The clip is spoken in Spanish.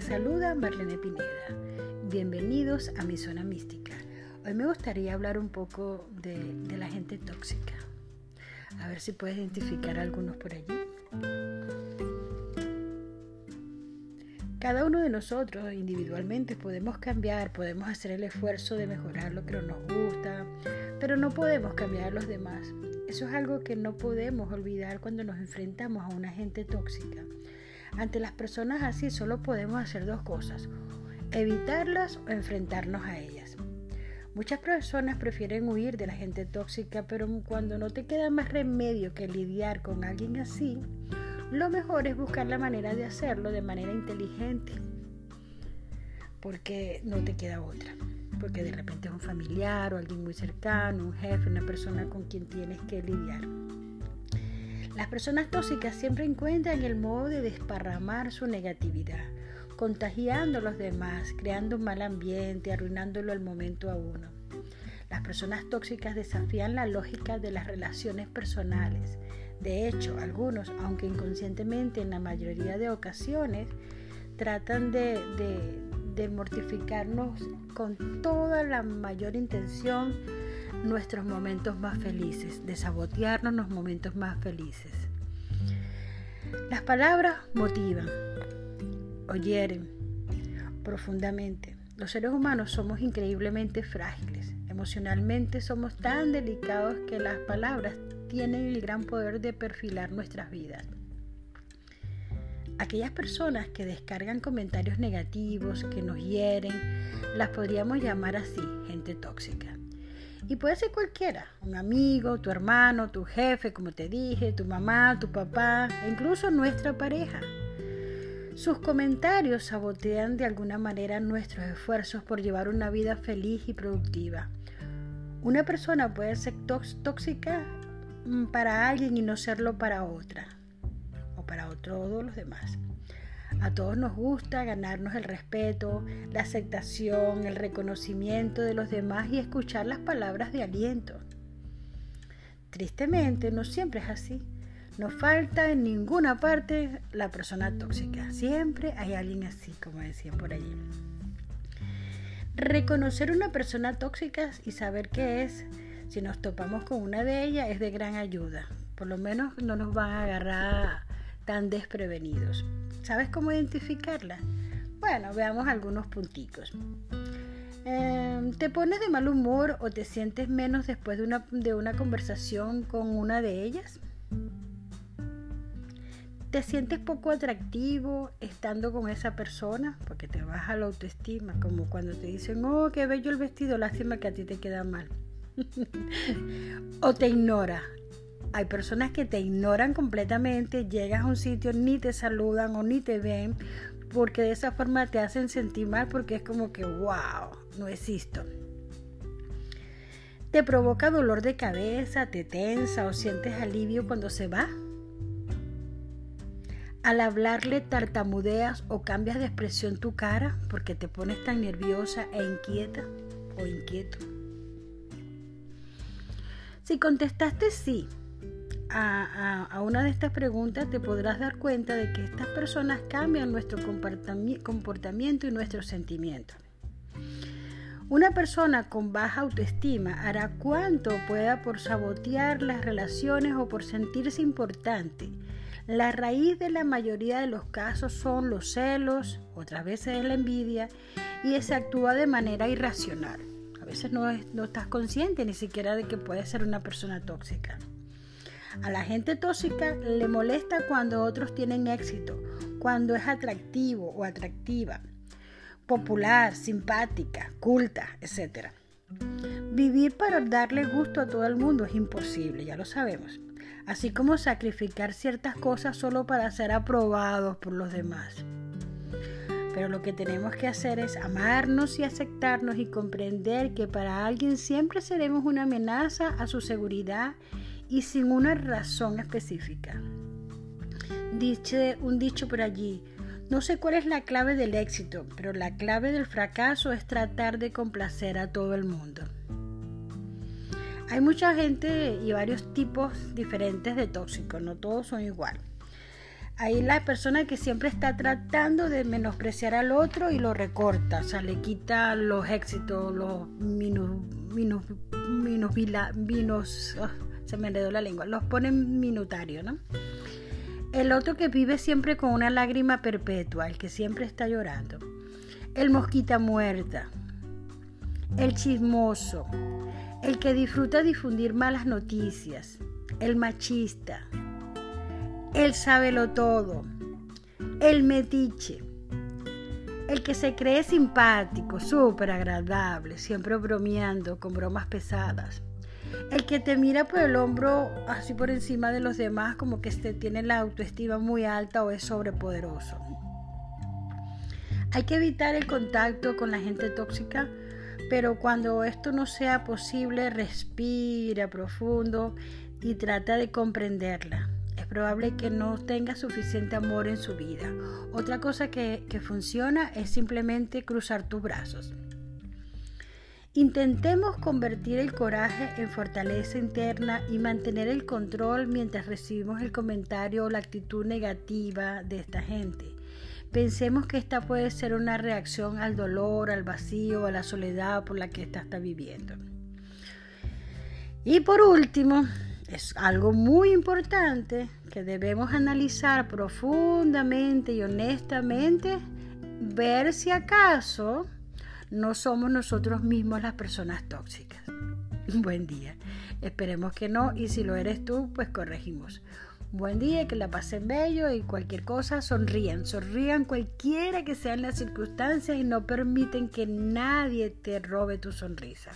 Saluda Marlene Pineda. Bienvenidos a mi zona mística. Hoy me gustaría hablar un poco de, la gente tóxica. A ver si puedes identificar algunos por allí. Cada uno de nosotros individualmente podemos cambiar, podemos hacer el esfuerzo de mejorar lo que no nos gusta, pero no podemos cambiar a los demás. Eso es algo que no podemos olvidar cuando nos enfrentamos a una gente tóxica. Ante las personas así solo podemos hacer dos cosas, evitarlas o enfrentarnos a ellas. Muchas personas prefieren huir de la gente tóxica, pero cuando no te queda más remedio que lidiar con alguien así, lo mejor es buscar la manera de hacerlo de manera inteligente, porque no te queda otra, porque de repente es un familiar o alguien muy cercano, un jefe, una persona con quien tienes que lidiar. Las personas tóxicas siempre encuentran el modo de desparramar su negatividad, contagiando a los demás, creando un mal ambiente, arruinándolo al momento a uno. Las personas tóxicas desafían la lógica de las relaciones personales, de hecho, algunos, aunque inconscientemente en la mayoría de ocasiones, tratan de, mortificarnos con toda la mayor intención nuestros momentos más felices, de sabotearnos los momentos más felices. Las palabras motivan o hieren profundamente. Los seres humanos somos increíblemente frágiles. Emocionalmente somos tan delicados que las palabras tienen el gran poder de perfilar nuestras vidas. Aquellas personas que descargan comentarios negativos, que nos hieren, las podríamos llamar así, gente tóxica. Y puede ser cualquiera, un amigo, tu hermano, tu jefe, como te dije, tu mamá, tu papá, e incluso nuestra pareja. Sus comentarios sabotean de alguna manera nuestros esfuerzos por llevar una vida feliz y productiva. Una persona puede ser tóxica Mm, para alguien y no serlo para otra o para todos los demás. A todos nos gusta ganarnos el respeto, la aceptación, el reconocimiento de los demás y escuchar las palabras de aliento. Tristemente, no siempre es así. No falta en ninguna parte la persona tóxica. Siempre hay alguien así, como decían por allí. Reconocer una persona tóxica y saber qué es si nos topamos con una de ellas es de gran ayuda. Por lo menos no nos van a agarrar tan desprevenidos. ¿Sabes cómo identificarla? Bueno, veamos algunos punticos. Em, ¿Te pones de mal humor o te sientes menos después de una, de una conversación con una de ellas? ¿Te sientes poco atractivo estando con esa persona? Porque te baja la autoestima, como cuando te dicen, oh, qué bello el vestido, lástima que a ti te queda mal. o te ignora. Hay personas que te ignoran completamente, llegas a un sitio, ni te saludan o ni te ven, porque de esa forma te hacen sentir mal porque es como que, wow, no existo. ¿Te provoca dolor de cabeza, te tensa o sientes alivio cuando se va? Al hablarle tartamudeas o cambias de expresión tu cara porque te pones tan nerviosa e inquieta o inquieto. Si contestaste sí a, una de estas preguntas, te podrás dar cuenta de que estas personas cambian nuestro comportamiento y nuestros sentimientos. Una persona con baja autoestima hará cuanto pueda por sabotear las relaciones o por sentirse importante. La raíz de la mayoría de los casos son los celos, otras veces la envidia, y se actúa de manera irracional. A veces no, no estás consciente ni siquiera de que puedes ser una persona tóxica. A la gente tóxica le molesta cuando otros tienen éxito, cuando es atractivo o atractiva, popular, simpática, culta, etc. Vivir para darle gusto a todo el mundo es imposible, ya lo sabemos. Así como sacrificar ciertas cosas solo para ser aprobados por los demás. Pero lo que tenemos que hacer es amarnos y aceptarnos y comprender que para alguien siempre seremos una amenaza a su seguridad y sin una razón específica. Dice un dicho por allí, no sé cuál es la clave del éxito, pero la clave del fracaso es tratar de complacer a todo el mundo. Hay mucha gente y varios tipos diferentes de tóxicos, no todos son igual. Hay la persona que siempre está tratando de menospreciar al otro y lo recorta, o sea, le quita los éxitos, los minus, minus, minus, ah, se me enredó la lengua, los pone en minutario, ¿no? El otro que vive siempre con una lágrima perpetua, el que siempre está llorando. El mosquita muerta, el chismoso, el que disfruta difundir malas noticias, el machista, el sábelo todo, el metiche, el que se cree simpático, súper agradable, siempre bromeando con bromas pesadas. El que te mira por el hombro así por encima de los demás como que este tiene la autoestima muy alta o es sobrepoderoso. Hay que evitar el contacto con la gente tóxica, pero cuando esto no sea posible, respira profundo y trata de comprenderla es probable que no tenga suficiente amor en su vida. Otra cosa que, que funciona es simplemente cruzar tus brazos. Intentemos convertir el coraje en fortaleza interna y mantener el control mientras recibimos el comentario o la actitud negativa de esta gente. Pensemos que esta puede ser una reacción al dolor, al vacío, a la soledad por la que ésta está viviendo. Y por último, es algo muy importante que debemos analizar profundamente y honestamente, ver si acaso no somos nosotros mismos las personas tóxicas. Buen día. Esperemos que no y si lo eres tú, pues corregimos. Buen día, que la pasen bello y cualquier cosa, sonrían, sonrían cualquiera que sean las circunstancias y no permiten que nadie te robe tu sonrisa.